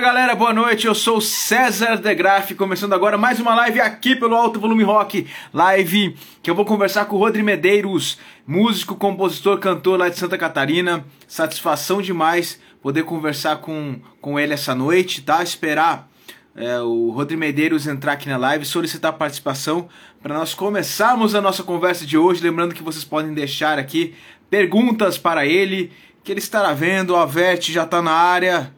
Galera, boa noite. Eu sou César De Graaf, começando agora mais uma live aqui pelo Alto Volume Rock. Live que eu vou conversar com o Rodri Medeiros, músico, compositor, cantor lá de Santa Catarina. Satisfação demais poder conversar com, com ele essa noite, tá? Esperar é, o Rodri Medeiros entrar aqui na live, solicitar participação para nós começarmos a nossa conversa de hoje. Lembrando que vocês podem deixar aqui perguntas para ele, que ele estará vendo. A Verte já está na área.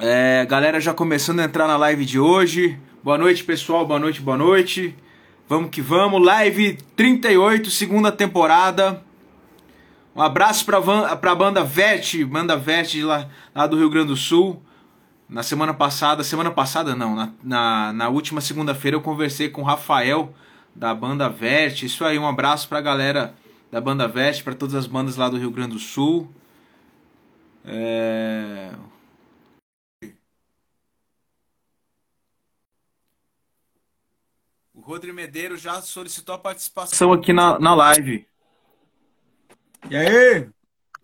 É, galera já começando a entrar na live de hoje. Boa noite, pessoal. Boa noite, boa noite. Vamos que vamos. Live 38, segunda temporada. Um abraço para a banda Vete, banda Vete lá, lá do Rio Grande do Sul. Na semana passada, semana passada não, na, na, na última segunda-feira eu conversei com o Rafael da banda Vete. Isso aí, um abraço para a galera da banda Vete, para todas as bandas lá do Rio Grande do Sul. É... Rodrigo Medeiros já solicitou a participação aqui na, na live. E aí?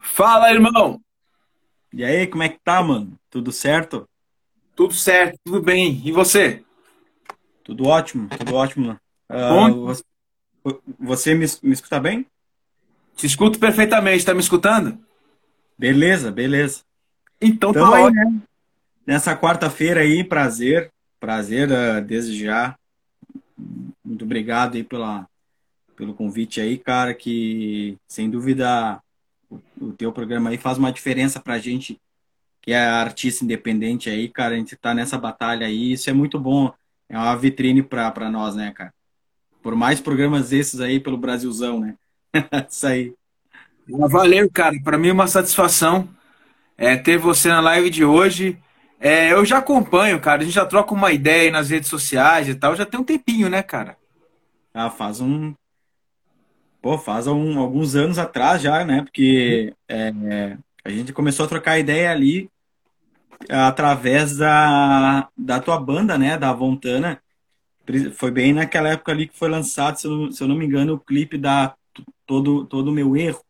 Fala, irmão! E aí, como é que tá, mano? Tudo certo? Tudo certo, tudo bem. E você? Tudo ótimo, tudo ótimo. Uh, você, você me, me escuta bem? Te escuto perfeitamente, tá me escutando? Beleza, beleza. Então, então tá aí, né? Nessa quarta-feira aí, prazer, prazer uh, desde já muito obrigado aí pela, pelo convite aí, cara, que sem dúvida o, o teu programa aí faz uma diferença pra gente que é artista independente aí, cara, a gente tá nessa batalha aí, isso é muito bom, é uma vitrine pra, pra nós, né, cara? Por mais programas esses aí pelo Brasilzão, né? isso aí. Valeu, cara, para mim é uma satisfação é, ter você na live de hoje. É, eu já acompanho, cara. A gente já troca uma ideia aí nas redes sociais e tal. Já tem um tempinho, né, cara? Ah, faz um. Pô, faz um, alguns anos atrás já, né? Porque é, a gente começou a trocar ideia ali através da, da tua banda, né? Da Vontana. Foi bem naquela época ali que foi lançado, se eu, se eu não me engano, o clipe da Todo Todo Meu Erro.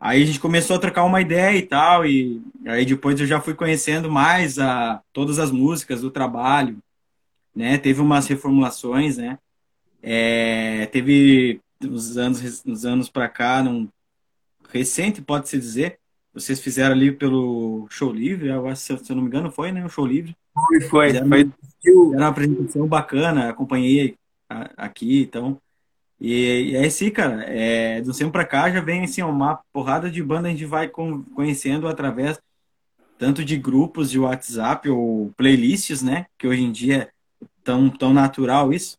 Aí a gente começou a trocar uma ideia e tal, e aí depois eu já fui conhecendo mais a, todas as músicas do trabalho, né? Teve umas reformulações, né? É, teve uns anos, uns anos para cá, num, recente, pode-se dizer, vocês fizeram ali pelo Show Livre, eu acho, se eu não me engano, foi, né? O Show Livre. Foi, foi. Fizeram, foi. Fizeram uma apresentação bacana, acompanhei aqui, então e, e é assim, cara, é, do sempre pra cá já vem assim, uma porrada de banda a gente vai conhecendo através tanto de grupos de WhatsApp ou playlists, né? Que hoje em dia é tão, tão natural isso.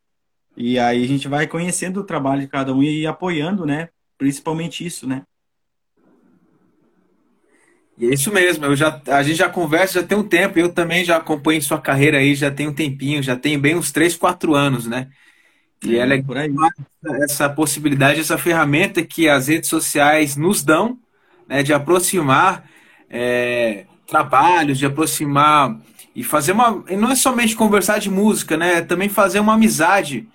E aí a gente vai conhecendo o trabalho de cada um e apoiando, né? Principalmente isso, né? E é isso mesmo, eu já, a gente já conversa já tem um tempo, eu também já acompanho sua carreira aí, já tem um tempinho, já tem bem uns 3, 4 anos, né? E é legal essa possibilidade, essa ferramenta que as redes sociais nos dão, né, de aproximar é, trabalhos, de aproximar e fazer uma. E não é somente conversar de música, né? É também fazer uma amizade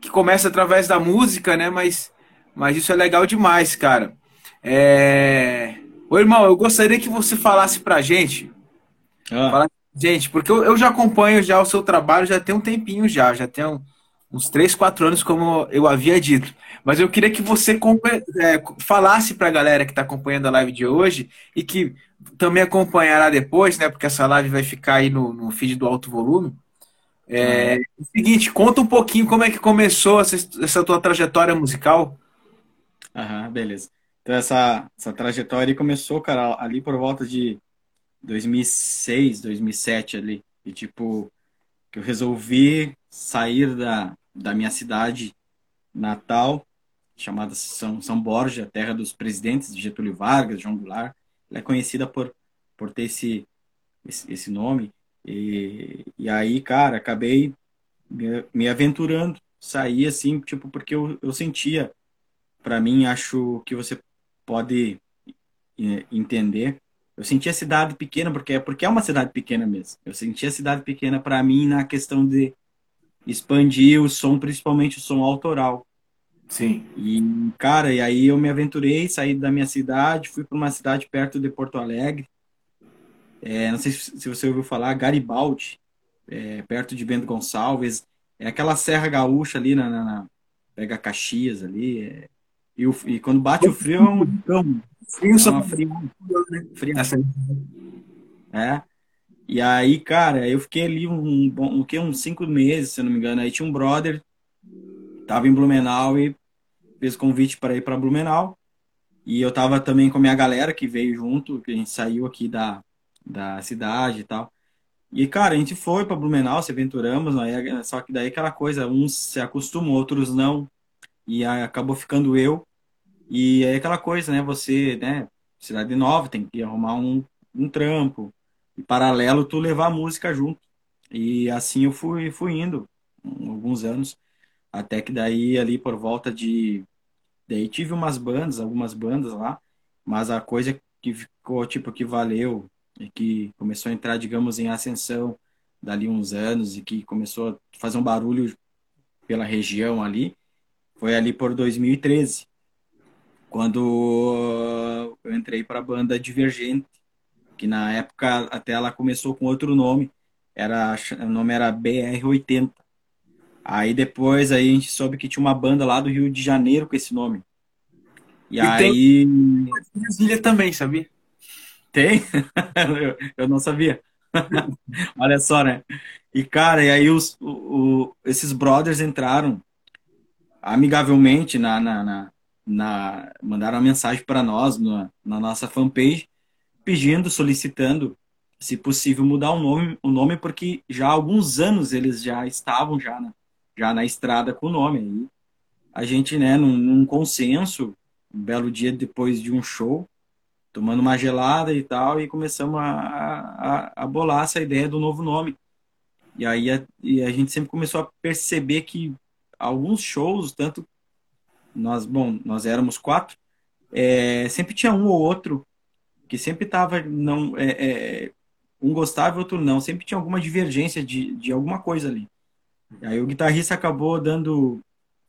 que começa através da música, né? Mas, mas isso é legal demais, cara. É... Ô irmão, eu gostaria que você falasse pra gente. Ah. Falasse, gente, porque eu, eu já acompanho já o seu trabalho já tem um tempinho já, já tem um uns 3, 4 anos, como eu havia dito. Mas eu queria que você é, falasse para a galera que está acompanhando a live de hoje e que também acompanhará depois, né? Porque essa live vai ficar aí no, no feed do alto volume. É, uhum. o seguinte, conta um pouquinho como é que começou essa, essa tua trajetória musical. Aham, beleza. Então essa, essa trajetória começou, cara, ali por volta de 2006, 2007 ali. E tipo, que eu resolvi sair da, da minha cidade natal, chamada São, São Borja, terra dos presidentes de Getúlio Vargas, João Goulart. Ela é conhecida por, por ter esse, esse, esse nome. E, e aí, cara, acabei me, me aventurando, saí assim, tipo, porque eu, eu sentia, para mim, acho que você pode entender, eu sentia a cidade pequena, porque, porque é uma cidade pequena mesmo. Eu sentia a cidade pequena para mim na questão de expandir o som, principalmente o som autoral. Sim. E, cara, e aí eu me aventurei, saí da minha cidade, fui para uma cidade perto de Porto Alegre. É, não sei se você ouviu falar, Garibaldi, é, perto de Bento Gonçalves. É aquela Serra Gaúcha ali, na, na, na pega Caxias ali. É, e, o, e, quando bate o frio é um cão. Frio, é só frio, frio. É. E aí, cara, eu fiquei ali um, um, um, uns cinco meses, se não me engano. Aí tinha um brother, tava em Blumenau e fez convite para ir para Blumenau. E eu tava também com a minha galera que veio junto, que a gente saiu aqui da, da cidade e tal. E, cara, a gente foi para Blumenau, se aventuramos, né? só que daí aquela coisa, uns se acostumam, outros não. E acabou ficando eu. E aí aquela coisa, né? Você, né? Cidade nova, tem que arrumar um, um trampo. E paralelo, tu levar a música junto. E assim eu fui, fui indo, alguns anos. Até que daí, ali por volta de. Daí tive umas bandas, algumas bandas lá. Mas a coisa que ficou, tipo, que valeu e que começou a entrar, digamos, em ascensão dali uns anos e que começou a fazer um barulho pela região ali, foi ali por 2013, quando eu entrei para a banda Divergente, que na época até ela começou com outro nome, era o nome era BR80. Aí depois aí a gente soube que tinha uma banda lá do Rio de Janeiro com esse nome. E, e aí tem Brasília também, sabia? Tem? eu não sabia. Olha só, né? E, cara, e aí os, o, o, esses brothers entraram amigavelmente na, na, na, na mandaram uma mensagem para nós na, na, nossa fanpage pedindo, solicitando, se possível, mudar o nome, o nome porque já há alguns anos eles já estavam já na, já na estrada com o nome. A gente, né, num, num consenso, um belo dia depois de um show, tomando uma gelada e tal, e começamos a, a, a bolar essa ideia do novo nome. E aí a, e a gente sempre começou a perceber que alguns shows, tanto nós, bom, nós éramos quatro, é, sempre tinha um ou outro que sempre tava não é, é, um gostava e outro não, sempre tinha alguma divergência de, de alguma coisa ali. E aí o guitarrista acabou dando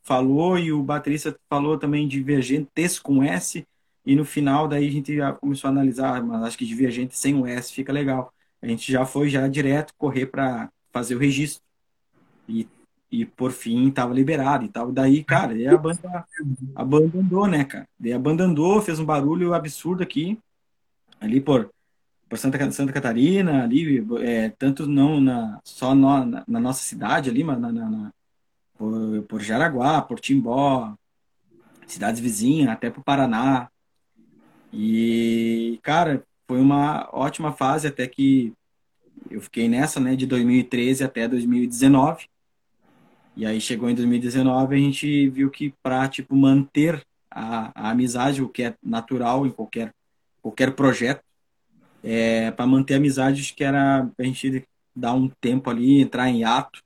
falou e o baterista falou também divergentes com S e no final, daí a gente já começou a analisar, mas acho que Divergente sem o S fica legal. A gente já foi já direto correr para fazer o registro. E, e por fim estava liberado e tal. Daí, cara, a banda, a banda andou, né, cara? Daí a banda andou, fez um barulho absurdo aqui, ali por, por Santa, Santa Catarina, ali, é, tanto não na, só no, na, na, nossa cidade ali, mas na, na, na por, por Jaraguá, por Timbó, cidades vizinhas, até para o Paraná. E, cara, foi uma ótima fase até que eu fiquei nessa, né, de 2013 até 2019. E aí chegou em 2019 a gente viu que para tipo manter a, a, amizade, o que é natural em qualquer qualquer projeto, é, para manter a amizade acho que era a gente dar um tempo ali, entrar em ato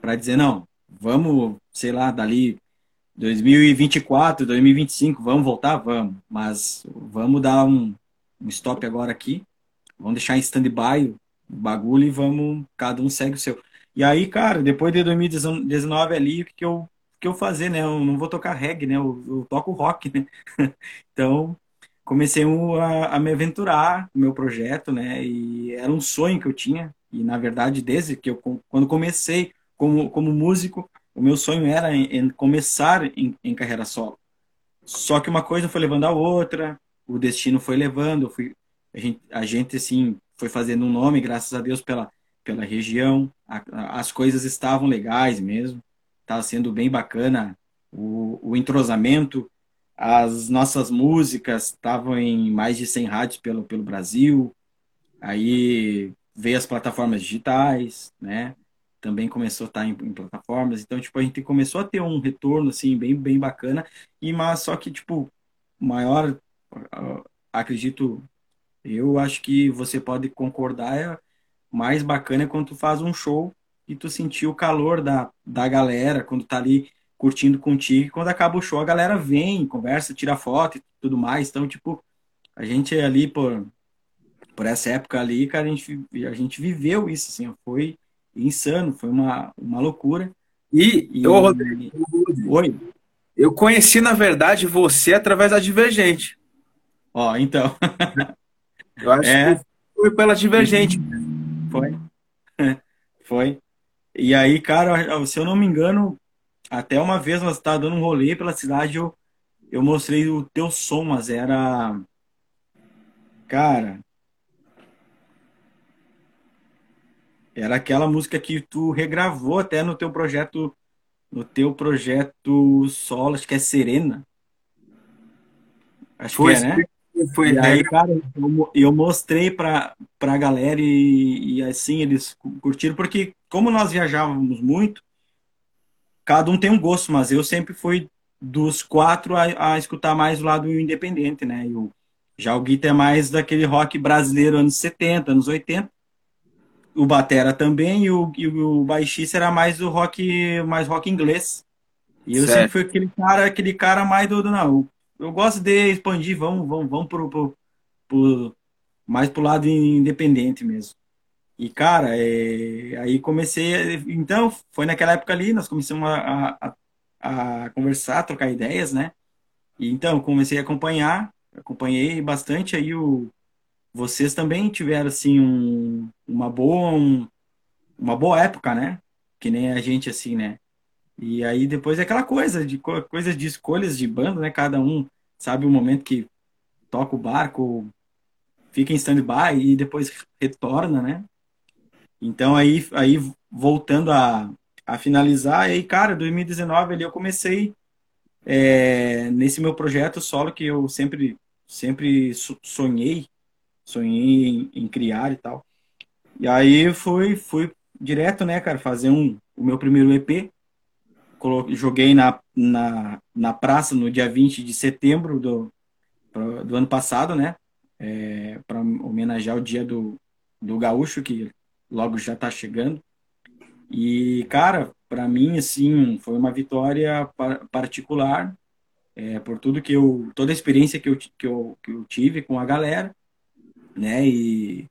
para dizer não, vamos, sei lá, dali 2024, 2025, vamos voltar? Vamos. Mas vamos dar um, um stop agora aqui. Vamos deixar em stand-by o bagulho e vamos, cada um segue o seu. E aí, cara, depois de 2019 ali, o que, eu que eu fazer, né? Eu não vou tocar reggae, né? Eu, eu toco rock, né? então, comecei a, a, me aventurar no meu projeto, né? E era um sonho que eu tinha. E, na verdade, desde que eu, quando comecei como, como músico, o meu sonho era em, em começar em, em, carreira solo. Só que uma coisa foi levando a outra, o destino foi levando, fui, a, gente, a gente assim foi fazendo um nome, graças a Deus pela pela região, a, a, as coisas estavam legais mesmo, estava sendo bem bacana o, o entrosamento, as nossas músicas estavam em mais de 100 rádios pelo, pelo Brasil, aí veio as plataformas digitais, né? Também começou a estar em, em, plataformas. Então, tipo, a gente começou a ter um retorno, assim, bem, bem bacana. E, mas só que, tipo, maior, acredito, eu acho que você pode concordar, é mais bacana é quando tu faz um show e tu sentir o calor da, da galera, quando tá ali curtindo contigo. E quando acaba o show, a galera vem, conversa, tira foto e tudo mais. Então, tipo, a gente é ali por, por essa época ali, cara, a gente, a gente viveu isso, assim, foi insano, foi uma, uma loucura. E, e ô, Rodrigo, Oi. Eu conheci, na verdade, você através da Divergente. Ó, então. eu acho é. que foi pela Divergente. Foi. Foi. E aí, cara, se eu não me engano, até uma vez nós estávamos dando um rolê pela cidade, eu, eu mostrei o teu som, mas era. Cara. Era aquela música que tu regravou até no teu projeto, no teu projeto solo, acho que é Serena. Acho foi, que é, né? Foi, e aí, cara, eu, eu mostrei pra, pra galera e, e assim, eles curtiram, porque como nós viajávamos muito, cada um tem um gosto, mas eu sempre fui dos quatro a, a escutar mais o lado independente, né? E o, já o Guita é mais daquele rock brasileiro anos 70, anos 80. O Batera também, e o, e o baixista era mais o rock, mais rock inglês. E eu certo. sempre fui aquele cara, aquele cara mais do, do não, eu gosto de expandir, vamos, vamos, vamos pro, pro, pro, mais pro lado independente mesmo. E, cara, é, aí comecei. Então, foi naquela época ali, nós começamos a, a, a conversar, a trocar ideias, né? E então, comecei a acompanhar, acompanhei bastante. Aí, o, vocês também tiveram, assim, um, uma boa. Um, uma boa época, né? Que nem a gente, assim, né? E aí depois é aquela coisa de coisas de escolhas de banda, né? Cada um sabe o momento que toca o barco, fica em stand-by e depois retorna, né? Então aí, aí voltando a, a finalizar, aí, cara, 2019 ali eu comecei é, nesse meu projeto solo que eu sempre, sempre sonhei, sonhei em, em criar e tal. E aí fui, fui direto, né, cara, fazer um, o meu primeiro EP, coloquei, joguei na, na, na praça no dia 20 de setembro do, do ano passado, né? É, para homenagear o dia do, do gaúcho, que logo já está chegando. E, cara, para mim, assim, foi uma vitória particular, é, por tudo que eu, toda a experiência que eu, que eu, que eu tive com a galera, né? E,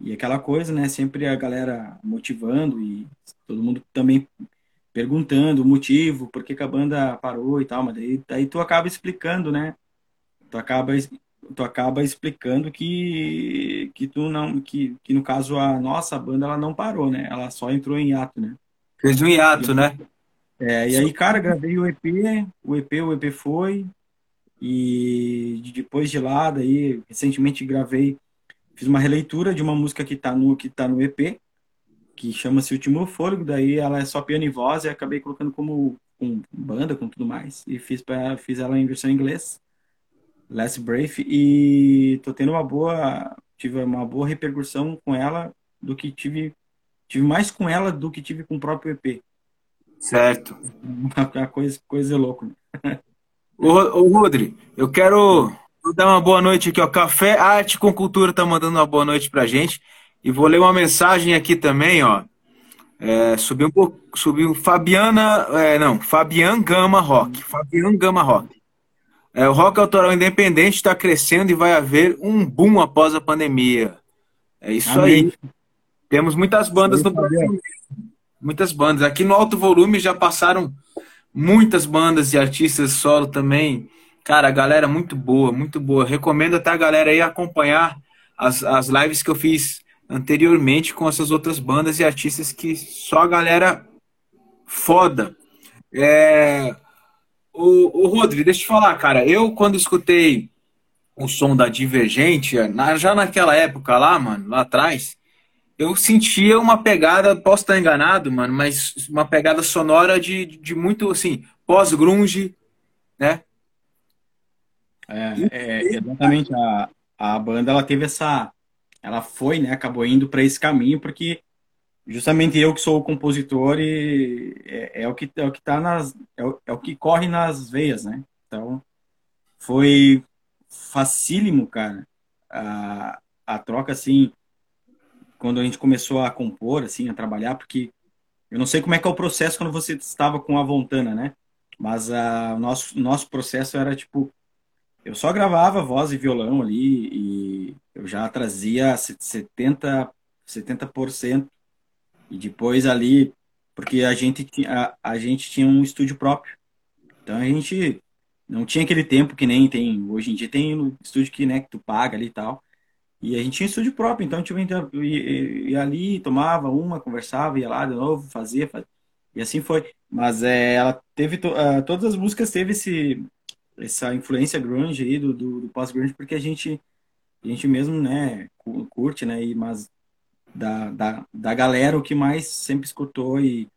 e aquela coisa, né? Sempre a galera motivando e todo mundo também perguntando o motivo, por que, que a banda parou e tal, mas daí, daí tu acaba explicando, né? Tu acaba, tu acaba explicando que, que tu não, que, que no caso a nossa banda ela não parou, né? Ela só entrou em hiato, né? Fez um hiato, e, né? É, e aí, cara, gravei o EP, o EP, o EP foi, e depois de lá, daí, recentemente gravei, fiz uma releitura de uma música que tá no, que tá no EP, que chama-se Último Fôlego, daí ela é só piano e voz, e acabei colocando como com banda, com tudo mais, e fiz, pra, fiz ela em versão em inglês, Last Brave, e tô tendo uma boa, tive uma boa repercussão com ela, do que tive, tive mais com ela do que tive com o próprio EP. Certo. Uma coisa, coisa louca. Ô, ô Rodri, eu quero dar uma boa noite aqui, ó. Café Arte com Cultura tá mandando uma boa noite pra gente. E vou ler uma mensagem aqui também, ó. É, subiu um pouco, subiu Fabiana, é, não, Fabian Gama Rock. Fabian Gama Rock. É, o rock autoral independente está crescendo e vai haver um boom após a pandemia. É isso Amém. aí. Temos muitas bandas no Brasil. Muitas bandas. Aqui no Alto Volume já passaram muitas bandas e artistas solo também. Cara, galera muito boa, muito boa. Recomendo até a galera aí acompanhar as, as lives que eu fiz anteriormente com essas outras bandas e artistas que só a galera foda. É... O, o Rodri, deixa eu te falar, cara. Eu, quando escutei o som da Divergente, já naquela época lá, mano, lá atrás, eu sentia uma pegada, posso estar enganado, mano, mas uma pegada sonora de, de muito, assim, pós-grunge, né? É, é, exatamente. A, a banda, ela teve essa ela foi, né, acabou indo para esse caminho porque justamente eu que sou o compositor e é, é o que é o que tá nas é o, é o, que corre nas veias, né? Então foi facílimo, cara, a, a troca assim quando a gente começou a compor, assim, a trabalhar, porque eu não sei como é que é o processo quando você estava com a Vontana, né? Mas a, o nosso, nosso processo era tipo eu só gravava voz e violão ali e eu já trazia 70, 70% e depois ali, porque a gente, tinha, a, a gente tinha um estúdio próprio. Então a gente não tinha aquele tempo que nem tem hoje em dia, tem estúdio que, né, que tu paga ali e tal. E a gente tinha estúdio próprio, então tipo, ia, ia ali, tomava uma, conversava, ia lá de novo, fazia, fazia e assim foi. Mas é, ela teve, uh, todas as músicas teve esse, essa influência grunge aí, do, do, do pós-grunge, porque a gente, a gente mesmo, né, curte, né, e, mas da, da, da galera, o que mais sempre escutou e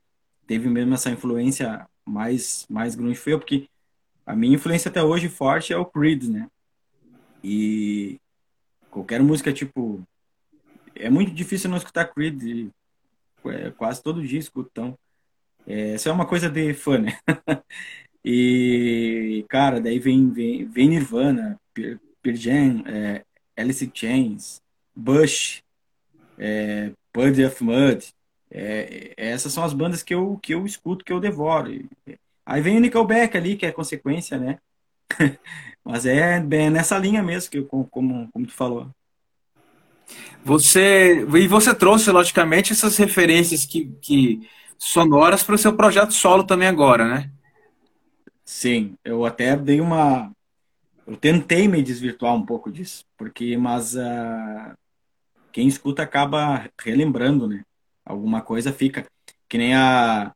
teve mesmo essa influência mais, mais grunge foi eu, porque a minha influência até hoje forte é o Creed, né? E qualquer música, tipo, é muito difícil não escutar Creed, é, quase todo dia escuto, então, é, isso é uma coisa de fã, né? e, cara, daí vem, vem, vem Nirvana, Pearl é, Alice Chains, Bush, é, of Mud, é, essas são as bandas que eu, que eu escuto, que eu devoro. Aí vem o Nickelback ali, que é consequência, né? Mas é bem nessa linha mesmo, que eu, como, como tu falou. Você e você trouxe logicamente essas referências que, que sonoras para o seu projeto solo também agora, né? Sim, eu até dei uma eu tentei me desvirtuar um pouco disso, porque mas uh, quem escuta acaba relembrando, né? Alguma coisa fica que nem a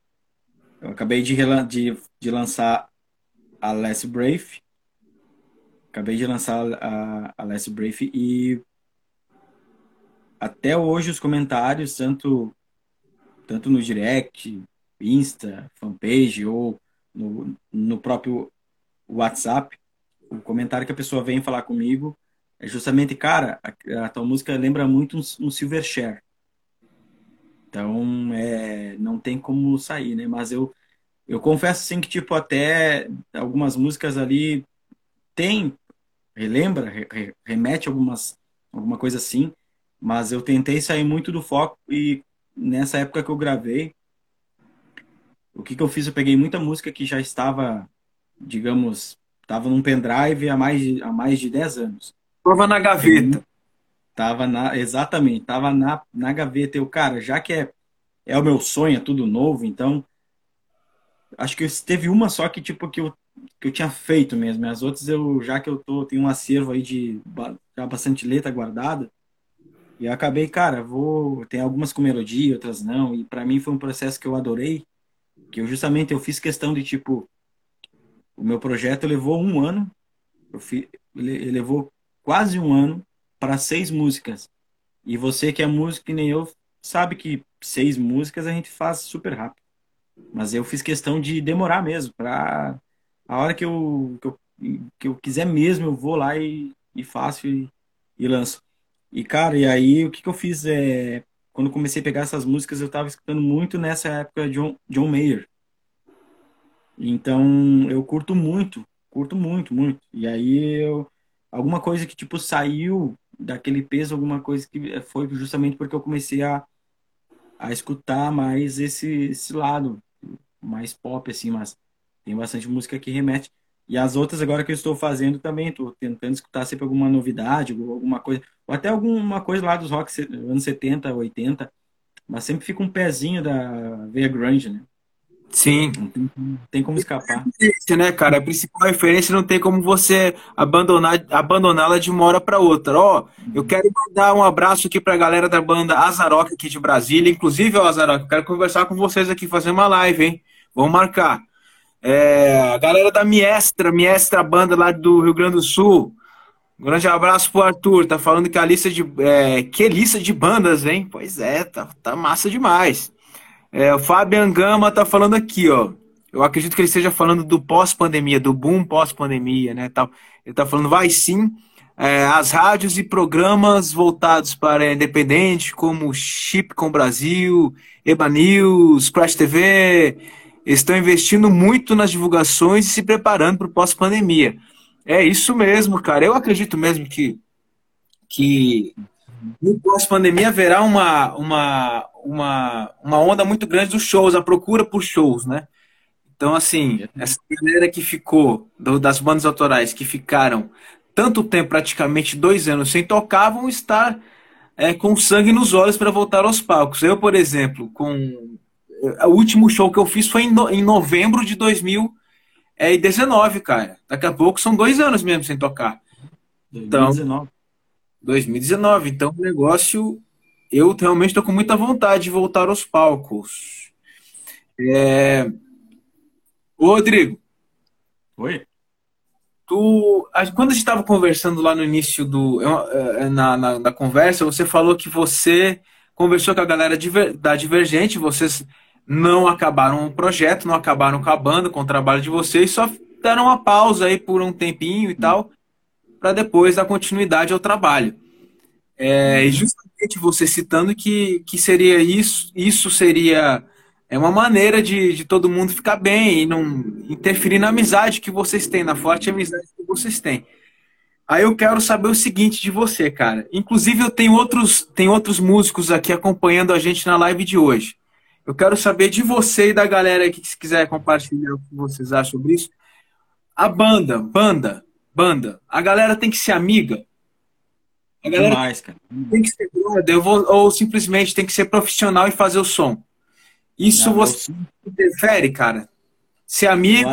eu acabei de, de, de lançar a Less Brave. Acabei de lançar a, a Less Brave e até hoje os comentários, tanto, tanto no direct, Insta, fanpage ou no, no próprio WhatsApp, o comentário que a pessoa vem falar comigo é justamente, cara, a, a tua música lembra muito um, um Silverchair. Então, é, não tem como sair, né? Mas eu, eu confesso, assim, que, tipo, até algumas músicas ali tem, relembra, re, remete algumas, alguma coisa assim, mas eu tentei sair muito do foco e nessa época que eu gravei, o que que eu fiz? Eu peguei muita música que já estava, digamos, estava num pendrive há mais de, há mais de 10 anos. Estava na gaveta. Tava na, exatamente, tava na, na gaveta. Eu, cara, já que é, é o meu sonho, é tudo novo, então. Acho que teve uma só que, tipo, que eu, que eu tinha feito mesmo. As outras, eu, já que eu tô, tenho um acervo aí de já bastante letra guardada. E eu acabei, cara, vou. Tem algumas com melodia, outras não. E para mim foi um processo que eu adorei. Que eu justamente eu fiz questão de, tipo. O meu projeto levou um ano. Eu fi, ele levou quase um ano para seis músicas. E você que é músico que nem eu, sabe que seis músicas a gente faz super rápido. Mas eu fiz questão de demorar mesmo, para a hora que eu, que eu, que eu quiser mesmo, eu vou lá e, e faço e, e lanço. E, cara, e aí o que, que eu fiz é. Quando comecei a pegar essas músicas, eu estava escutando muito nessa época John, John Mayer. Então, eu curto muito, curto muito, muito. E aí, eu, alguma coisa que, tipo, saiu daquele peso, alguma coisa que foi justamente porque eu comecei a, a escutar mais esse, esse lado, mais pop, assim, mas tem bastante música que remete. E as outras agora que eu estou fazendo também, estou tentando escutar sempre alguma novidade, alguma coisa, ou até alguma coisa lá dos rock anos 70, 80, mas sempre fica um pezinho da veia grunge, né? Sim. Não tem, não tem como escapar. É né, cara? A principal referência não tem como você abandonar abandoná-la de uma hora para outra. Ó, oh, eu uhum. quero mandar um abraço aqui para a galera da banda Azarock aqui de Brasília. Inclusive, ó, Azarock, eu quero conversar com vocês aqui, fazer uma live, hein? Vamos marcar. É, a galera da Miestra, Miestra banda lá do Rio Grande do Sul. Um grande abraço pro Arthur. Tá falando que a lista de. É, que lista de bandas, hein? Pois é, tá, tá massa demais. É, o Fabian Gama tá falando aqui, ó. Eu acredito que ele esteja falando do pós-pandemia, do boom pós-pandemia, né? Tal. Ele tá falando, vai sim. É, as rádios e programas voltados para independente, como Chip com Brasil, Eba News, Crash TV, estão investindo muito nas divulgações e se preparando para o pós-pandemia. É isso mesmo, cara. Eu acredito mesmo que, que no pós-pandemia haverá uma, uma, uma, uma onda muito grande dos shows, a procura por shows, né? Então, assim, essa galera que ficou, do, das bandas autorais, que ficaram tanto tempo, praticamente dois anos, sem tocar, vão estar é, com sangue nos olhos para voltar aos palcos. Eu, por exemplo, com o último show que eu fiz foi em, no, em novembro de 2019, cara. Daqui a pouco são dois anos mesmo sem tocar. Então, 2019. 2019. Então o negócio, eu realmente estou com muita vontade de voltar aos palcos. É... Ô, Rodrigo. Oi? Tu, quando a gente estava conversando lá no início do, é, na, na, na, conversa, você falou que você conversou com a galera da Divergente, vocês não acabaram o projeto, não acabaram com a banda, com o trabalho de vocês, só deram uma pausa aí por um tempinho e tal, para depois dar continuidade ao trabalho. É, e justamente você citando que, que seria isso, isso seria é uma maneira de, de todo mundo ficar bem e não interferir na amizade que vocês têm, na forte amizade que vocês têm. Aí eu quero saber o seguinte de você, cara. Inclusive eu tenho outros, tem outros músicos aqui acompanhando a gente na live de hoje. Eu quero saber de você e da galera aqui que se quiser compartilhar o que vocês acham sobre isso. A banda, banda, banda. A galera tem que ser amiga. A galera Demais, cara. tem que ser brother, ou simplesmente tem que ser profissional e fazer o som. Isso Não, você eu... interfere, cara? Ser amigo.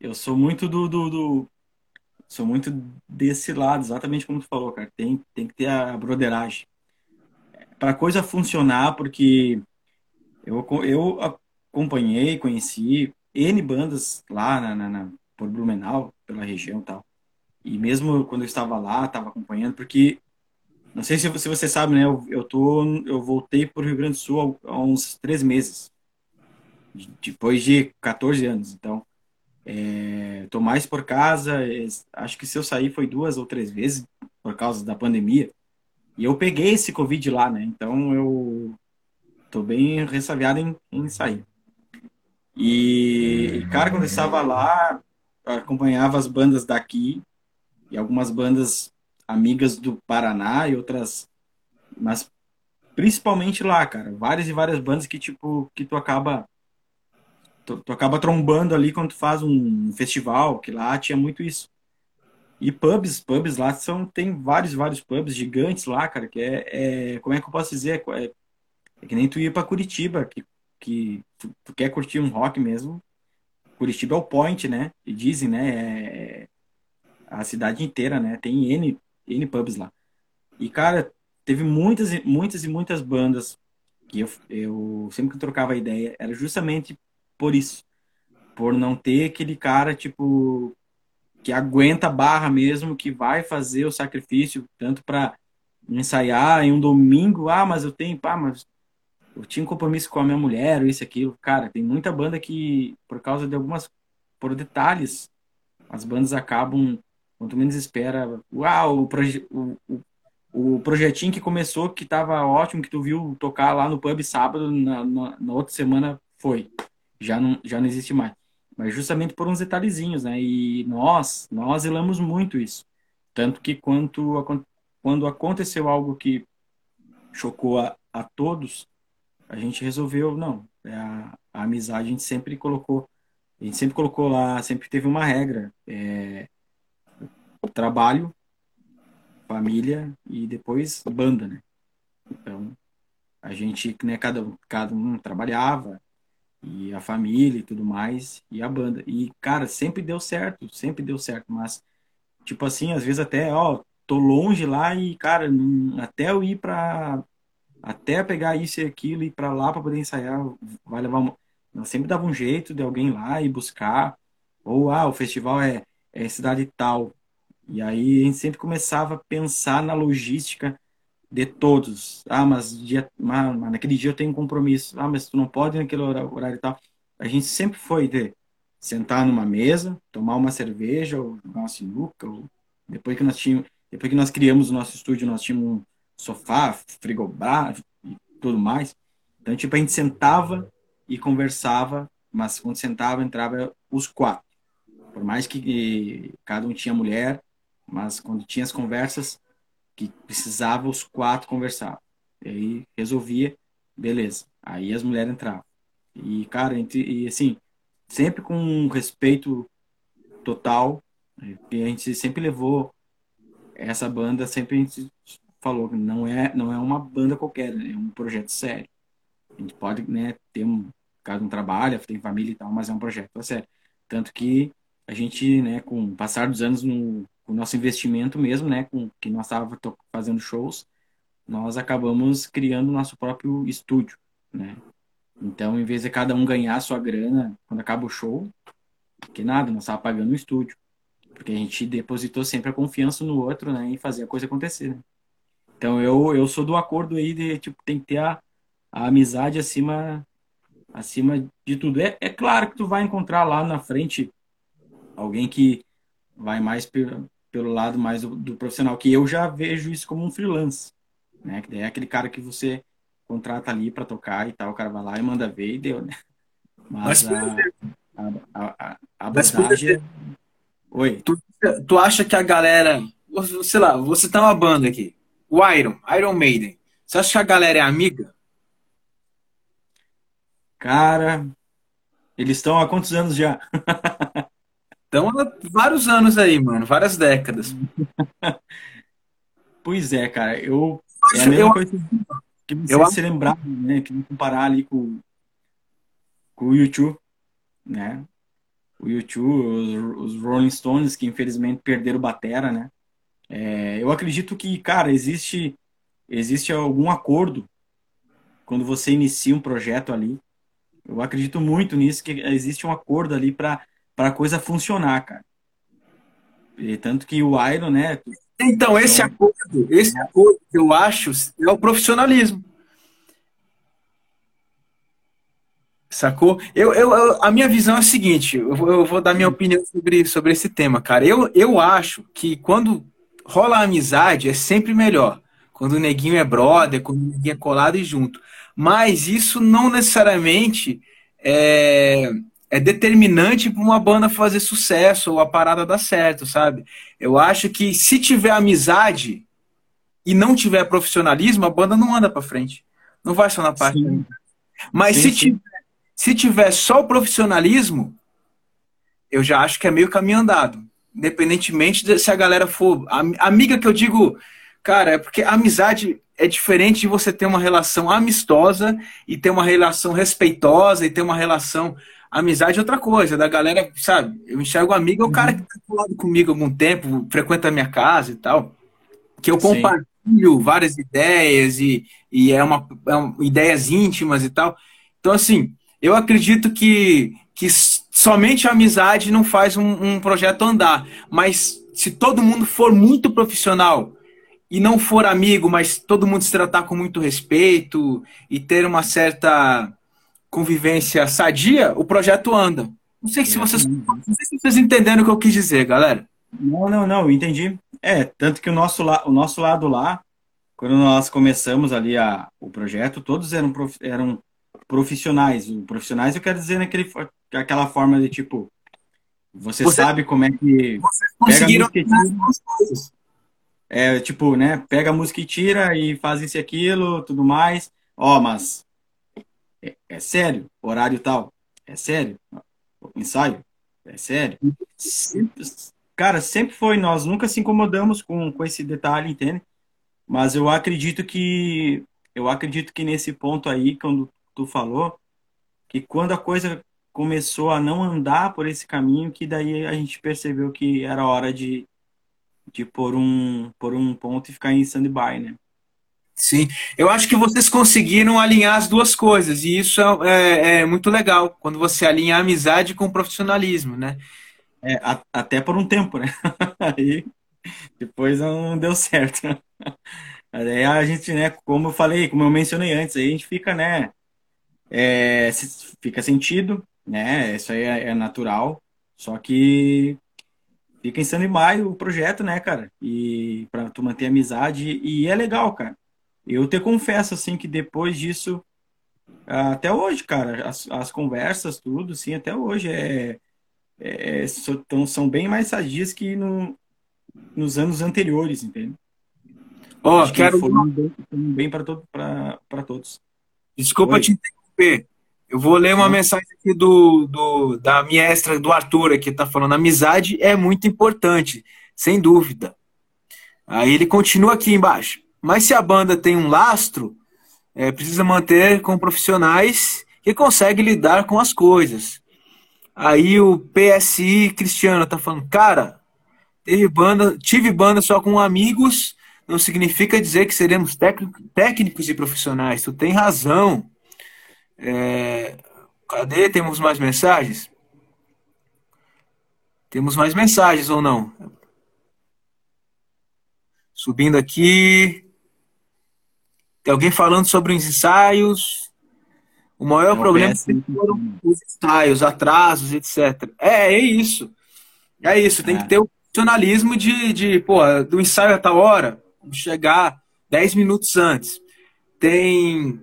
Eu sou muito do, do, do, Sou muito desse lado, exatamente como tu falou, cara. Tem, tem que ter a broderagem. Para a coisa funcionar, porque eu, eu acompanhei, conheci N bandas lá na, na, na, por Blumenau, pela região e tal. E mesmo quando eu estava lá, estava acompanhando, porque não sei se, se você sabe, né? Eu, eu, tô, eu voltei para o Rio Grande do Sul há, há uns três meses, depois de 14 anos. Então, é, tô mais por casa. É, acho que se eu sair foi duas ou três vezes por causa da pandemia. E eu peguei esse Covid lá, né? Então eu tô bem ressabiado em, em sair. E, cara, quando eu estava lá, acompanhava as bandas daqui e algumas bandas amigas do Paraná e outras. Mas principalmente lá, cara. Várias e várias bandas que, tipo, que tu acaba. Tu, tu acaba trombando ali quando tu faz um festival, que lá tinha muito isso. E pubs, pubs lá são. Tem vários, vários pubs gigantes lá, cara, que é. é como é que eu posso dizer? É, é que nem tu ir pra Curitiba, que, que tu, tu, quer curtir um rock mesmo. Curitiba é o point, né? E dizem, né? É, é a cidade inteira, né? Tem N N pubs lá. E, cara, teve muitas, muitas e muitas bandas que eu, eu sempre que eu trocava ideia, era justamente por isso. Por não ter aquele cara, tipo, que aguenta a barra mesmo, que vai fazer o sacrifício, tanto para ensaiar em um domingo, ah, mas eu tenho, pá, mas eu tinha um compromisso com a minha mulher, isso aquilo. Cara, tem muita banda que, por causa de algumas, por detalhes, as bandas acabam Quanto menos espera, uau, o, proje o, o, o, projetinho que começou, que tava ótimo, que tu viu tocar lá no pub sábado, na, na, na, outra semana foi. Já não, já não existe mais. Mas justamente por uns detalhezinhos, né? E nós, nós zelamos muito isso. Tanto que quando, quando aconteceu algo que chocou a, a todos, a gente resolveu, não, é a, a amizade a gente sempre colocou, a gente sempre colocou lá, sempre teve uma regra. É, trabalho, família e depois banda, né? Então, a gente, né, cada, cada um trabalhava, e a família e tudo mais, e a banda. E, cara, sempre deu certo, sempre deu certo, mas, tipo assim, às vezes até, ó, tô longe lá e, cara, até eu ir pra. Até pegar isso e aquilo e ir pra lá pra poder ensaiar, vai levar uma. Sempre dava um jeito de alguém lá e buscar. Ou, ah, o festival é, é cidade tal. E aí a gente sempre começava a pensar na logística de todos. Ah, mas, dia, mas, mas naquele dia eu tenho um compromisso. Ah, mas tu não pode naquele horário e tal. A gente sempre foi de sentar numa mesa, tomar uma cerveja ou jogar uma sinuca. Ou... Depois que nós tínhamos, depois que nós criamos o nosso estúdio, nós tínhamos um sofá, frigobar e tudo mais. Então, tipo, a gente sentava e conversava, mas quando sentava, entrava os quatro. Por mais que cada um tinha mulher, mas quando tinha as conversas que precisava, os quatro conversar. E aí resolvia, beleza. Aí as mulheres entravam. E, cara, e assim, sempre com um respeito total. E a gente sempre levou essa banda, sempre a gente falou que não é, não é uma banda qualquer, é um projeto sério. A gente pode né, ter um. Cada um trabalha, tem família e tal, mas é um projeto sério. Tanto que a gente, né, com o passar dos anos no o nosso investimento mesmo, né, com que nós estávamos fazendo shows, nós acabamos criando nosso próprio estúdio, né? Então, em vez de cada um ganhar sua grana quando acaba o show, que nada, nós estávamos pagando o estúdio. Porque a gente depositou sempre a confiança no outro, né? E fazer a coisa acontecer, né? Então, eu, eu sou do acordo aí de, tipo, tem que ter a, a amizade acima acima de tudo. É, é claro que tu vai encontrar lá na frente alguém que vai mais pelo, lado mais do, do, profissional, que eu já vejo isso como um freelance, né? Que é aquele cara que você contrata ali para tocar e tal, o cara vai lá e manda ver e deu, né? Mas, Mas a, a, a, a. É- Oi? Tu, tu acha que a galera... Sei lá, você tá uma banda aqui, o Iron, Iron Maiden. Você acha que a galera é amiga? Cara, eles estão há quantos anos já? Estão há vários anos aí, mano, várias décadas. pois é, cara, eu. É a mesma eu, coisa que você eu, se lembrar, né? Que comparar ali com, com o YouTube, né? O YouTube, os, os, Rolling Stones, que infelizmente perderam batera, né? É, eu acredito que, cara, existe, existe algum acordo quando você inicia um projeto ali eu acredito muito nisso, que existe um acordo ali para a coisa funcionar, cara. E tanto que o Iron, né? Então, esse então, acordo, esse acordo que eu acho é o profissionalismo. Sacou? Eu, eu, eu, a minha visão é a seguinte: eu vou, eu vou dar minha opinião sobre, sobre esse tema, cara. Eu, eu acho que quando rola a amizade é sempre melhor. Quando o neguinho é brother, quando o neguinho é colado e junto mas isso não necessariamente é, é determinante para uma banda fazer sucesso ou a parada dar certo, sabe? Eu acho que se tiver amizade e não tiver profissionalismo, a banda não anda para frente. Não vai só na parte. Sim. Mas sim, se, sim. Tiver, se tiver só o profissionalismo, eu já acho que é meio caminho andado. Independentemente de se a galera for. Amiga que eu digo, cara, é porque a amizade é diferente de você ter uma relação amistosa e ter uma relação respeitosa e ter uma relação. Amizade é outra coisa, da galera, sabe? Eu enxergo amigo, é o cara uhum. que tá lado comigo há algum tempo, frequenta a minha casa e tal. Que eu compartilho Sim. várias ideias e, e é, uma, é ideias íntimas e tal. Então, assim, eu acredito que, que somente a amizade não faz um, um projeto andar. Mas se todo mundo for muito profissional e não for amigo, mas todo mundo se tratar com muito respeito e ter uma certa convivência sadia, o projeto anda. Não sei se vocês, não sei se vocês entenderam o que eu quis dizer, galera. Não, não, não, entendi. É, tanto que o nosso, la, o nosso lado lá, quando nós começamos ali a, o projeto, todos eram, prof, eram profissionais. Profissionais eu quero dizer naquele, aquela forma de tipo, você, você sabe como é que. Vocês conseguiram pega é, tipo, né, pega a música e tira e faz isso e aquilo, tudo mais. Ó, mas é, é, sério, horário tal, é sério, ensaio, é sério. Sempre, cara, sempre foi, nós nunca se incomodamos com, com esse detalhe, entende? Mas eu acredito que, eu acredito que nesse ponto aí, quando tu falou, que quando a coisa começou a não andar por esse caminho, que daí a gente percebeu que era hora de, de pôr um, pôr um ponto e ficar em stand-by, né? Sim, eu acho que vocês conseguiram alinhar as duas coisas, e isso é, é, é muito legal, quando você alinha a amizade com o profissionalismo, né? É, a, até por um tempo, né? Aí depois não deu certo. Aí a gente, né, como eu falei, como eu mencionei antes, aí a gente fica, né, é, fica sentido, né, isso aí é, é natural, só que fica em stand-by o projeto, né, cara? E para tu manter amizade. E é legal, cara. Eu te confesso, assim, que depois disso, até hoje, cara, as, as conversas, tudo, sim, até hoje é, é, são, são bem mais sadias que no, nos anos anteriores, entende? Ó, oh, quero. bem, bem para todo, todos. Desculpa Oi. te interromper. Eu vou ler uma mensagem aqui do, do, da minha extra do Arthur aqui, tá falando, amizade é muito importante, sem dúvida. Aí ele continua aqui embaixo. Mas se a banda tem um lastro, é, precisa manter com profissionais que conseguem lidar com as coisas. Aí o PSI Cristiano tá falando, cara, teve banda, tive banda só com amigos, não significa dizer que seremos técnicos e profissionais. Tu tem razão. É, cadê? Temos mais mensagens? Temos mais mensagens ou não? Subindo aqui. Tem alguém falando sobre os ensaios. O maior não problema foram os ensaios, atrasos, etc. É, é isso. É isso. Tem é. que ter o profissionalismo de, de pô, do ensaio a tal hora, chegar 10 minutos antes. Tem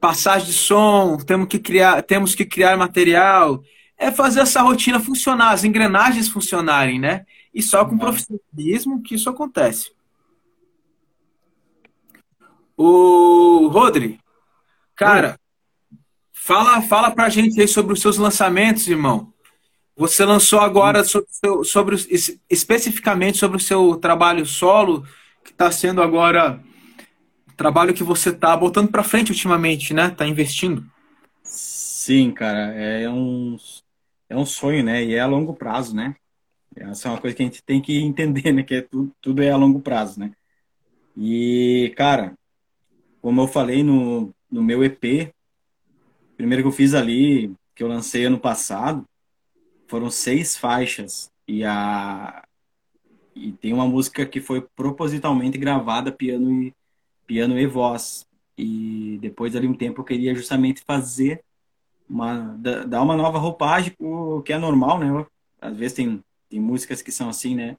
passagem de som, temos que criar, temos que criar material. É fazer essa rotina funcionar, as engrenagens funcionarem, né? E só com profissionalismo que isso acontece. O Rodri, cara, Oi. fala, fala pra gente aí sobre os seus lançamentos, irmão. Você lançou agora sobre, sobre, especificamente sobre o seu trabalho solo, que está sendo agora trabalho que você está botando para frente ultimamente, né? Está investindo. Sim, cara, é um, é um sonho, né? E é a longo prazo, né? Essa é uma coisa que a gente tem que entender, né? Que é tudo, tudo é a longo prazo, né? E, cara, como eu falei no, no meu EP, primeiro que eu fiz ali, que eu lancei ano passado, foram seis faixas. E, a, e tem uma música que foi propositalmente gravada piano e, piano e voz. E depois ali um tempo eu queria justamente fazer uma dar uma nova roupagem, o que é normal, né? Às vezes tem, tem músicas que são assim, né?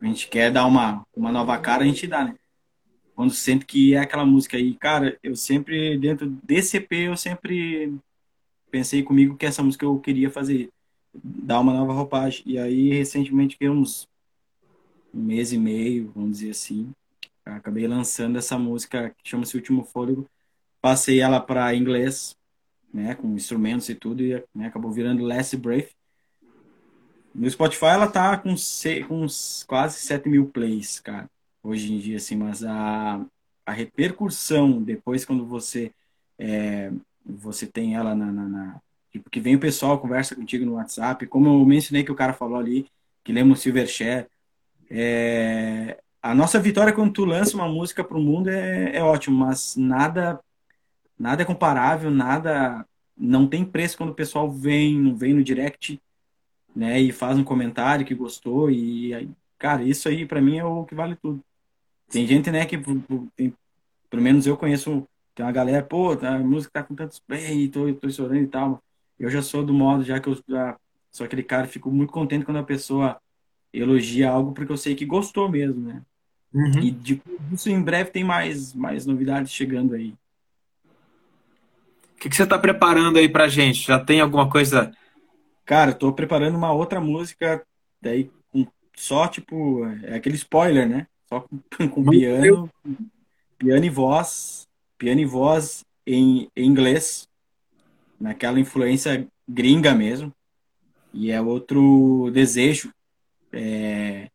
A gente quer dar uma, uma nova cara, a gente dá, né? Quando sente que é aquela música aí. Cara, eu sempre, dentro desse EP, eu sempre pensei comigo que essa música eu queria fazer, dar uma nova roupagem. E aí, recentemente, uns um mês e meio, vamos dizer assim, acabei lançando essa música que chama-se Último Fôlego. Passei ela para inglês, né, com instrumentos e tudo, e né, acabou virando Last Breath. No Spotify ela tá com, com quase 7 mil plays, cara hoje em dia, assim, mas a, a repercussão depois quando você é, você tem ela na, na, na, tipo que vem o pessoal conversa contigo no WhatsApp, como eu mencionei que o cara falou ali, que lembra Silverchair, é, a nossa vitória quando tu lança uma música para o mundo é, é ótimo, mas nada nada é comparável, nada não tem preço quando o pessoal vem, vem no direct, né, e faz um comentário que gostou e cara, isso aí para mim é o que vale tudo. Tem gente, né, que tem, pelo menos eu conheço, tem uma galera, pô, a música tá com tantos bem, tô, tô chorando e tal. Eu já sou do modo, já que eu já sou aquele cara, fico muito contente quando a pessoa elogia algo, porque eu sei que gostou mesmo, né? Uhum. E disso em breve tem mais, mais novidades chegando aí. O que, que você está preparando aí pra gente? Já tem alguma coisa? Cara, tô preparando uma outra música, daí com só tipo, é aquele spoiler, né? Só com, com piano, piano e voz, piano e voz em, em inglês, naquela influência gringa mesmo. E é outro desejo. É,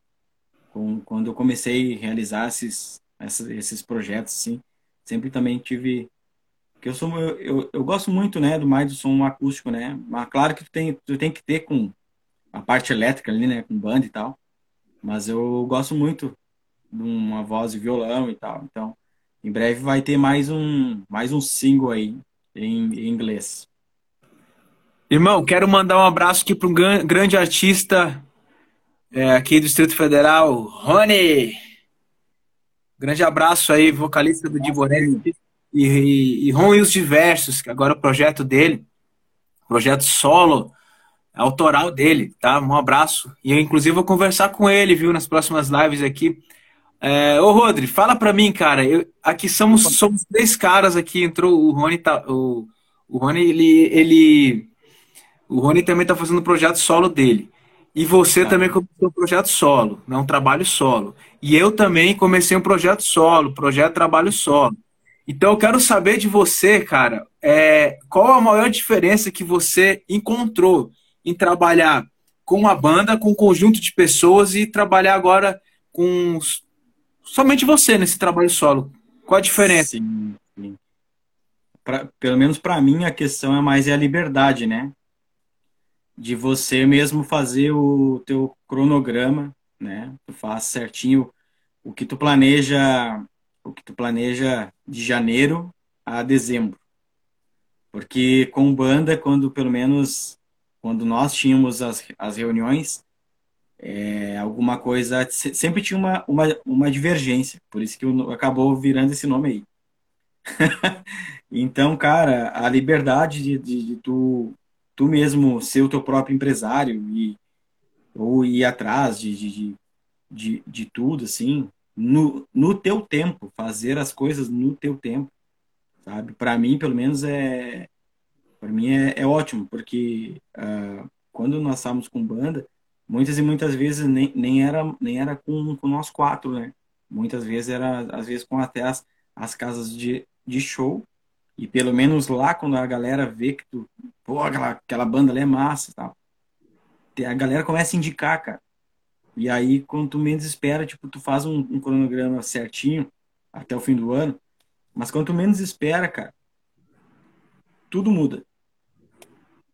com, quando eu comecei a realizar esses, esses, esses projetos, assim, sempre também tive que eu sou eu, eu, eu, gosto muito né do mais do som acústico né mas claro que tu tem tu tem que ter com a parte elétrica ali né com banda e tal mas eu gosto muito uma voz de violão e tal. Então, em breve vai ter mais um, mais um single aí em, em inglês. Irmão, quero mandar um abraço aqui para um grande artista é, aqui do Distrito Federal, Rony. Grande abraço aí, vocalista do Divorelli e, e, e Ron e os Diversos, que agora é o projeto dele, projeto solo, autoral dele, tá? Um abraço. E eu, inclusive, vou conversar com ele, viu, nas próximas lives aqui é, ô, Rodri, fala pra mim, cara. Eu, aqui somos, somos três caras aqui. Entrou o Rony. Tá, o, o Rony, ele, ele. O Rony também tá fazendo o projeto solo dele. E você ah. também começou um projeto solo, né, um trabalho solo. E eu também comecei um projeto solo, projeto trabalho solo. Então eu quero saber de você, cara, é, qual a maior diferença que você encontrou em trabalhar com uma banda, com um conjunto de pessoas e trabalhar agora com somente você nesse trabalho solo. Qual a diferença? Sim, sim. Pra, pelo menos para mim a questão é mais é a liberdade, né? De você mesmo fazer o teu cronograma, né? Tu faz certinho o que tu planeja, o que tu planeja de janeiro a dezembro. Porque com banda, quando pelo menos quando nós tínhamos as, as reuniões, é, alguma coisa sempre tinha uma, uma, uma divergência, por isso que acabou virando esse nome aí. então, cara, a liberdade de, de, de, tu, tu mesmo ser o teu próprio empresário e ou ir atrás de, de, de, de tudo, assim, no, no teu tempo, fazer as coisas no teu tempo, sabe? Para mim, pelo menos, é para mim é, é, ótimo, porque uh, quando nós estávamos com banda, muitas e muitas vezes nem, nem era nem era com, com nós quatro, né? Muitas vezes era, às vezes, com até as, as casas de, de show, e pelo menos lá, quando a galera vê que tu, pô, aquela, aquela banda ali é massa tal, a galera começa a indicar, cara. E aí, quando tu menos espera, tipo, tu faz um, um cronograma certinho até o fim do ano, mas quando tu menos espera, cara, tudo muda.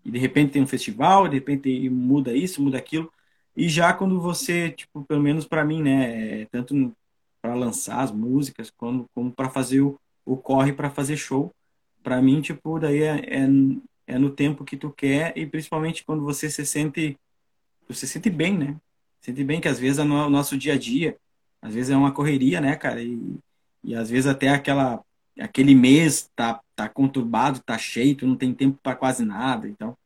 E de repente tem um festival, de repente muda isso, muda aquilo. E já quando você, tipo, pelo menos para mim, né, é tanto para lançar as músicas, como, como para fazer o, o corre para fazer show, para mim, tipo, daí é, é, é, no tempo que tu quer e principalmente quando você se sente, você se sente bem, né? Sente bem que às vezes é no nosso dia a dia, às vezes é uma correria, né, cara? E, e às vezes até aquela aquele mês tá tá conturbado, tá cheio, tu não tem tempo para quase nada, então,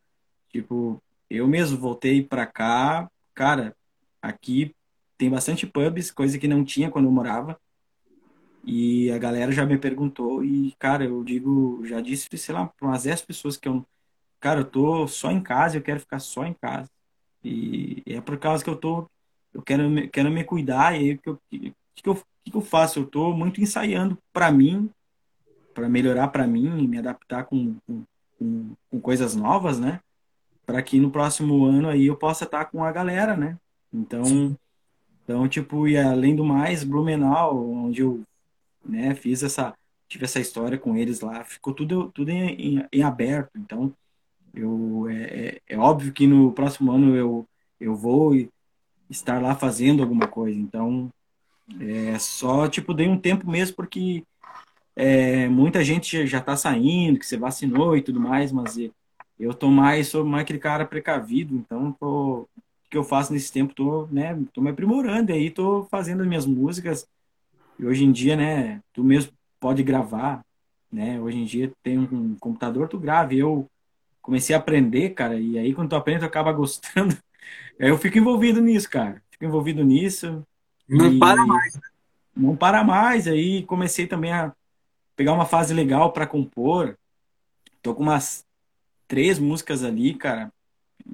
tipo, eu mesmo voltei para cá, cara, aqui tem bastante pubs, coisa que não tinha quando eu morava. E a galera já me perguntou e, cara, eu digo, já disse, sei lá, para umas 10 pessoas que eu, cara, eu tô só em casa, eu quero ficar só em casa. E é por causa que eu tô, eu quero, quero me cuidar, e aí que eu, que, que eu, que eu faço? Eu tô muito ensaiando para mim, para melhorar para mim, me adaptar com, com, com, coisas novas, né? Para que no próximo ano aí eu possa estar com a galera, né? Então, então tipo, e além do mais, Blumenau, onde eu, né, fiz essa tive essa história com eles lá, ficou tudo tudo em, em, em aberto. Então, eu, é, é, é, óbvio que no próximo ano eu, eu vou estar lá fazendo alguma coisa. Então, é só, tipo, dei um tempo mesmo porque é, muita gente já está saindo, que você vacinou e tudo mais, mas eu tô mais, sou mais aquele cara precavido, então tô, o que eu faço nesse tempo, tô, né, tô me aprimorando, e aí tô fazendo as minhas músicas, e hoje em dia, né, tu mesmo pode gravar, né, hoje em dia tem um computador, tu grava, e eu comecei a aprender, cara, e aí quando tu aprende, tu acaba gostando. Aí eu fico envolvido nisso, cara. Fico envolvido nisso. Não para mais. Né? Não para mais. Aí comecei também a pegar uma fase legal para compor. Tô com umas três músicas ali, cara,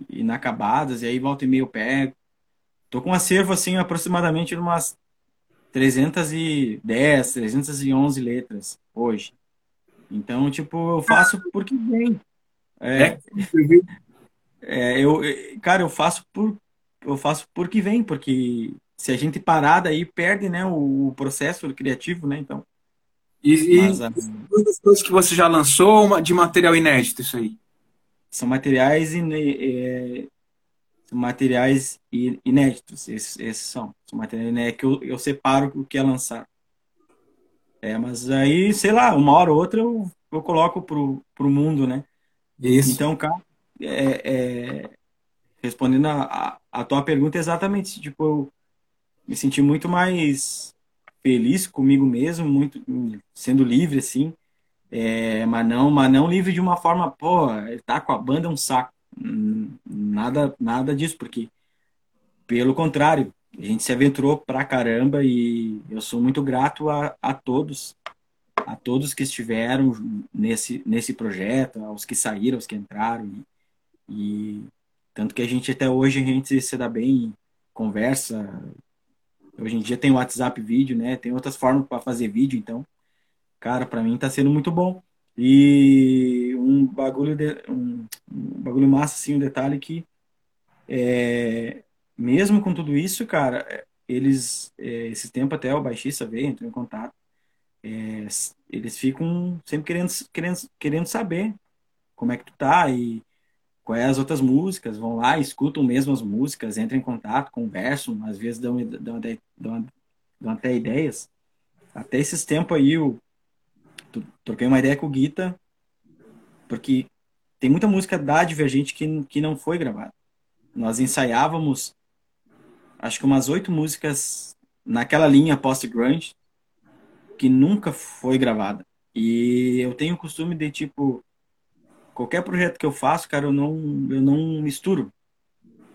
inacabadas, e aí volta e meio eu pego. Tô com um acervo, assim, aproximadamente umas 310, 311 letras hoje. Então, tipo, eu faço porque vem. É, é, é, eu, cara, eu faço por eu faço porque vem, porque se a gente parar daí perde, né, o, processo criativo, né? Então. E, e Mas, as coisas que você já lançou de material inédito isso aí? São materiais é, são materiais inéditos, esses, esses são. São materiais que eu, eu separo o que é lançar. É, mas aí, sei lá, uma hora ou outra eu, eu coloco pro, pro mundo, né? Isso. Então, cara, é, é, respondendo a, a, tua pergunta exatamente, tipo, eu me senti muito mais feliz comigo mesmo, muito sendo livre, assim, é, mas não, mas não livre de uma forma, pô, tá com a banda é um saco, nada, nada disso, porque pelo contrário, a gente se aventurou pra caramba e eu sou muito grato a, a todos a todos que estiveram nesse, nesse projeto, aos que saíram, aos que entraram. E, e tanto que a gente até hoje a gente se dá bem, conversa. Hoje em dia tem WhatsApp vídeo, né? Tem outras formas para fazer vídeo, então, cara, para mim tá sendo muito bom. E um bagulho de, um, um bagulho massa assim, um detalhe que é, mesmo com tudo isso, cara, eles é, esse tempo até o baixista veio, entrou em contato é, eles ficam sempre querendo, querendo, querendo saber como é que tu tá e quais as outras músicas, vão lá, escutam mesmo as músicas, entram em contato, conversam, às vezes dão, dão, dão, dão até ideias. Até esses tempos aí, eu troquei uma ideia com o Guita, porque tem muita música da Divergente que, que não foi gravada. Nós ensaiávamos, acho que umas oito músicas naquela linha post-grunge, que nunca foi gravada. E eu tenho o costume de, tipo, qualquer projeto que eu faço, cara, eu não, eu não misturo.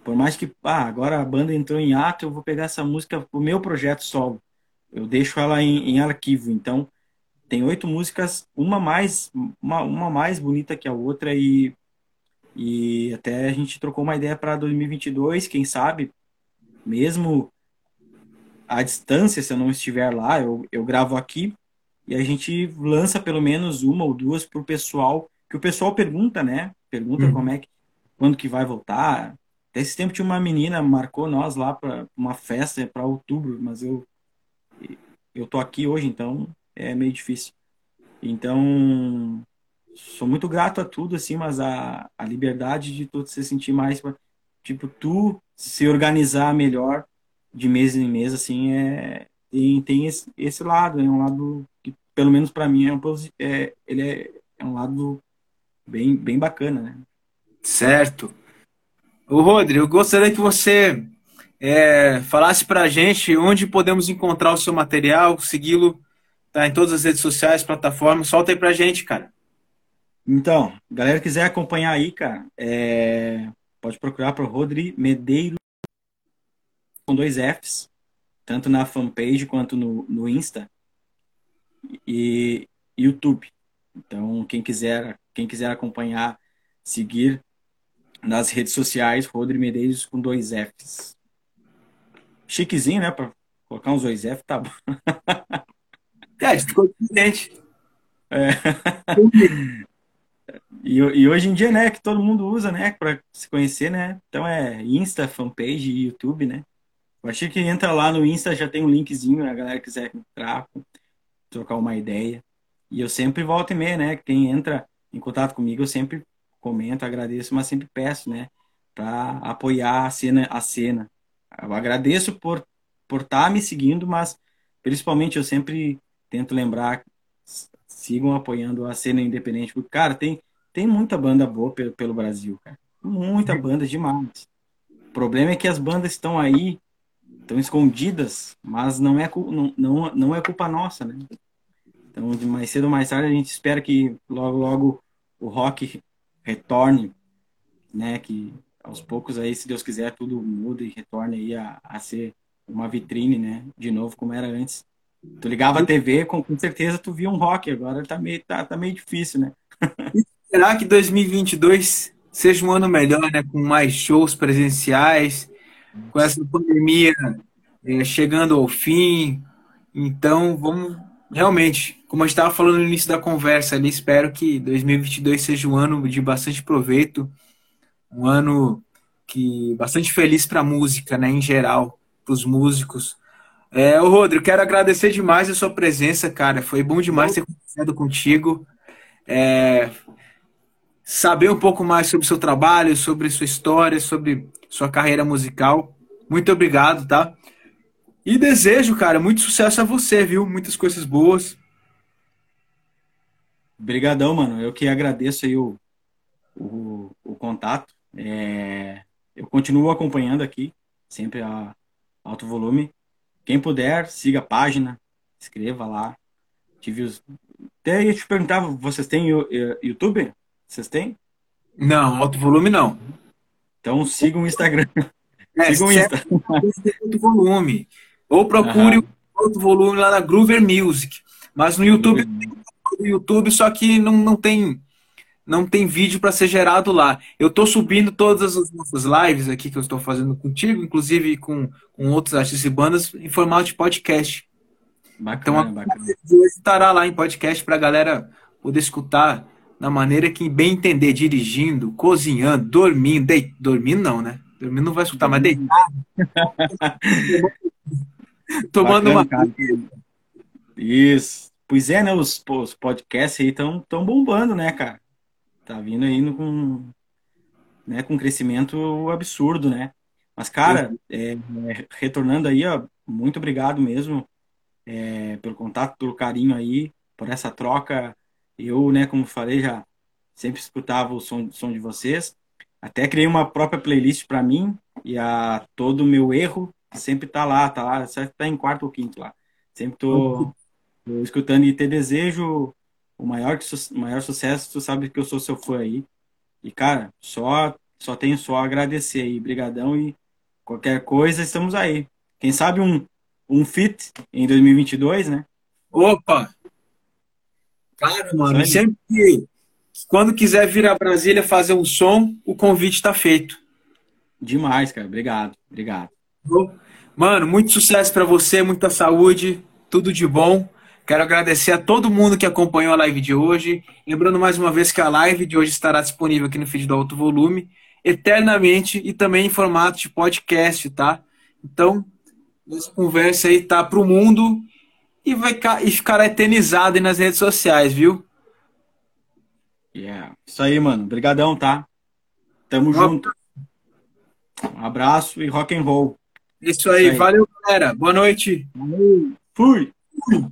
Por mais que, ah, agora a banda entrou em ato, eu vou pegar essa música o meu projeto solo. Eu deixo ela em, em arquivo. Então, tem oito músicas, uma mais, uma, uma mais bonita que a outra e, e até a gente trocou uma ideia para 2022, quem sabe, mesmo à distância, se eu não estiver lá, eu, eu gravo aqui e a gente lança pelo menos uma ou duas para o pessoal que o pessoal pergunta, né? Pergunta uhum. como é que, quando que vai voltar. Até esse tempo tinha uma menina marcou nós lá para uma festa para outubro, mas eu eu tô aqui hoje, então é meio difícil. Então sou muito grato a tudo assim, mas a, a liberdade de tu se sentir mais tipo tu se organizar melhor de mês em mês assim é tem, tem esse, esse lado, é um lado que pelo menos para mim é um é, ele é, é um lado bem, bem bacana, né? Certo. O Rodrigo, eu gostaria que você é, falasse para a gente onde podemos encontrar o seu material, segui-lo tá, em todas as redes sociais, plataformas. Solta aí para a gente, cara. Então, galera quiser acompanhar aí, cara, é, pode procurar para o Rodri Medeiros com dois Fs, tanto na fanpage quanto no, no Insta e YouTube. Então, quem quiser quem quiser acompanhar, seguir nas redes sociais, Rodri Medeiros com dois Fs. Chiquezinho, né? Para colocar uns dois F, tá bom. É, ficou diferente. É. E, e, hoje em dia, né, que todo mundo usa, né, para se conhecer, né? Então é Insta, fanpage e YouTube, né? Eu achei que entra lá no Insta, já tem um linkzinho, a galera quiser entrar, trocar uma ideia. E eu sempre volto e meia, né? Quem entra em contato comigo, eu sempre comento, agradeço, mas sempre peço, né, para apoiar a cena, a cena. Eu agradeço por por estar tá me seguindo, mas principalmente eu sempre tento lembrar sigam apoiando a cena independente, porque cara, tem tem muita banda boa pelo, pelo Brasil, cara. Muita banda demais. O problema é que as bandas estão aí, estão escondidas, mas não é não, não, não é culpa nossa, né? Então, de mais cedo ou mais tarde, a gente espera que logo, logo o rock retorne, né? Que aos poucos aí, se Deus quiser, tudo muda e retorne aí a, a ser uma vitrine, né? De novo, como era antes. Tu ligava a TV, com, com certeza tu via um rock, agora tá meio, tá, tá meio difícil, né? Será que 2022 seja um ano melhor, né? Com mais shows presenciais, com essa pandemia é, chegando ao fim. Então, vamos realmente, como a gente estava falando no início da conversa ali, espero que 2022 seja um ano de bastante proveito, um ano que bastante feliz para a música, né, em geral, para os músicos. É, ô Rodrigo, quero agradecer demais a sua presença, cara. Foi bom demais ter conversado contigo. É, saber um pouco mais sobre o seu trabalho, sobre sua história, sobre sua carreira musical. Muito obrigado, tá? E desejo, cara, muito sucesso a você, viu? Muitas coisas boas. Obrigadão, mano. Eu que agradeço aí o, o, o contato. É, eu continuo acompanhando aqui, sempre a alto volume. Quem puder, siga a página, escreva lá. Tive os... Até ia te perguntar, vocês têm YouTube? Vocês têm? Não, alto volume não. Então sigam o Instagram. É, sigam o Insta. Alto volume. Ou procure uhum. outro volume lá na Groover Music. Mas no YouTube, no YouTube só que não, não tem não tem vídeo para ser gerado lá. Eu estou subindo todas as nossas lives aqui que eu estou fazendo contigo, inclusive com, com outros artistas e bandas, em formato de podcast. Bacana, então, bacana. estará lá em podcast para a galera poder escutar da maneira que bem entender, dirigindo, cozinhando, dormindo, deit... dormindo não, né? Dormindo não vai escutar, mas deitado. Tomando Bacana, uma. Cara. Isso. Pois é, né? Os, os podcasts aí estão tão bombando, né, cara? Tá vindo aí com né, com um crescimento absurdo, né? Mas, cara, é, é, retornando aí, ó, muito obrigado mesmo é, pelo contato, pelo carinho aí, por essa troca. Eu, né, como falei, já sempre escutava o som, som de vocês. Até criei uma própria playlist para mim e a todo o meu erro sempre tá lá, tá lá, sempre tá em quarto ou quinto lá. Sempre tô, tô escutando e te desejo o maior, o maior sucesso, tu sabe que eu sou seu fã aí. E, cara, só, só tenho só a agradecer aí. Brigadão e qualquer coisa, estamos aí. Quem sabe um, um fit em 2022, né? Opa! Cara, mano, sempre que, quando quiser vir a Brasília fazer um som, o convite está feito. Demais, cara. Obrigado, obrigado. Mano, muito sucesso para você, muita saúde, tudo de bom. Quero agradecer a todo mundo que acompanhou a live de hoje. Lembrando mais uma vez que a live de hoje estará disponível aqui no feed do Alto Volume, eternamente e também em formato de podcast, tá? Então, essa conversa aí tá pro mundo e vai e ficará eternizada nas redes sociais, viu? Yeah. Isso aí, mano. Obrigadão, tá? Tamo junto. Um abraço e rock and roll. Isso aí. Isso aí. Valeu, galera. Boa noite. Fui. Fui.